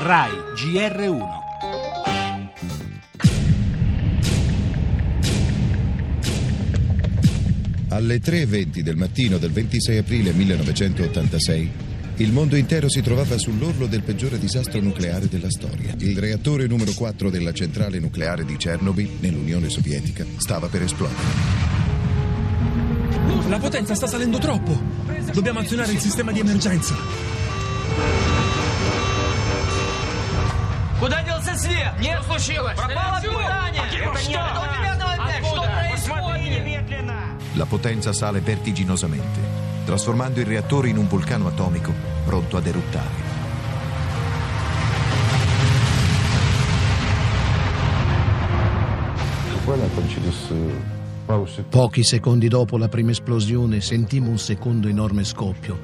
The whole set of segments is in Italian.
RAI GR1 Alle 3.20 del mattino del 26 aprile 1986, il mondo intero si trovava sull'orlo del peggiore disastro nucleare della storia. Il reattore numero 4 della centrale nucleare di Chernobyl, nell'Unione Sovietica, stava per esplodere. La potenza sta salendo troppo. Dobbiamo azionare il sistema di emergenza. Куда делся свет? Нет, случилось. Пропало питание. Это что? До девятого опять. Что происходит? Немедленно. La potenza sale vertiginosamente, trasformando il reattore in un vulcano atomico pronto ad eruttare. Буквально там через э, пару секунд Pochi secondi dopo la prima esplosione sentimmo un secondo enorme scoppio.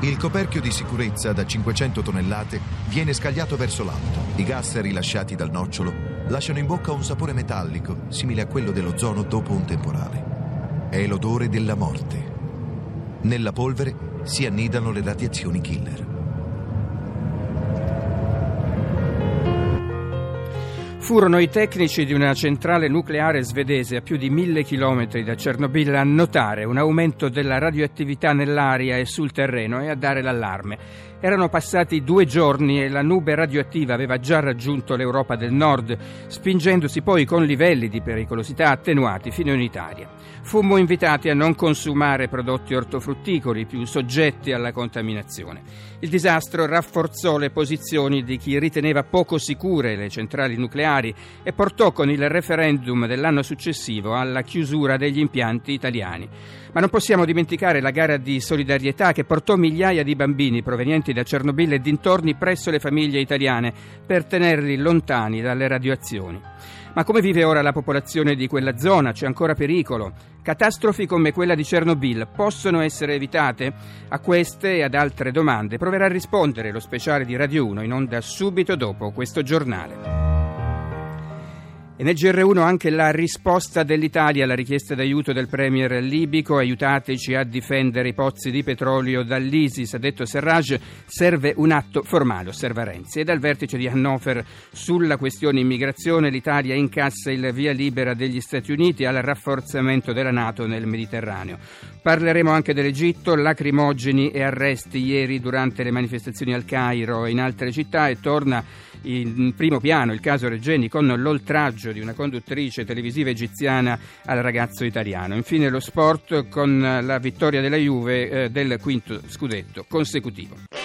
Il coperchio di sicurezza da 500 tonnellate viene scagliato verso l'alto. I gas rilasciati dal nocciolo lasciano in bocca un sapore metallico, simile a quello dell'ozono dopo un temporale. È l'odore della morte. Nella polvere si annidano le radiazioni killer. Furono i tecnici di una centrale nucleare svedese a più di mille chilometri da Chernobyl a notare un aumento della radioattività nell'aria e sul terreno e a dare l'allarme. Erano passati due giorni e la nube radioattiva aveva già raggiunto l'Europa del Nord, spingendosi poi con livelli di pericolosità attenuati fino in Italia. Fummo invitati a non consumare prodotti ortofrutticoli più soggetti alla contaminazione. Il disastro rafforzò le posizioni di chi riteneva poco sicure le centrali nucleari e portò con il referendum dell'anno successivo alla chiusura degli impianti italiani. Ma non possiamo dimenticare la gara di solidarietà che portò migliaia di bambini provenienti da Chernobyl e dintorni presso le famiglie italiane per tenerli lontani dalle radioazioni. Ma come vive ora la popolazione di quella zona? C'è ancora pericolo? Catastrofi come quella di Chernobyl possono essere evitate? A queste e ad altre domande proverà a rispondere lo speciale di Radio 1 in onda subito dopo questo giornale. E nel GR1 anche la risposta dell'Italia alla richiesta d'aiuto del premier libico, aiutateci a difendere i pozzi di petrolio dall'ISIS, ha detto Serraj, serve un atto formale, osserva Renzi. E dal vertice di Hannover sulla questione immigrazione l'Italia incassa il via libera degli Stati Uniti al rafforzamento della Nato nel Mediterraneo. Parleremo anche dell'Egitto, lacrimogeni e arresti ieri durante le manifestazioni al Cairo e in altre città e torna in primo piano il caso Regeni con l'oltraggio di una conduttrice televisiva egiziana al ragazzo italiano. Infine lo sport con la vittoria della Juve eh, del quinto scudetto consecutivo.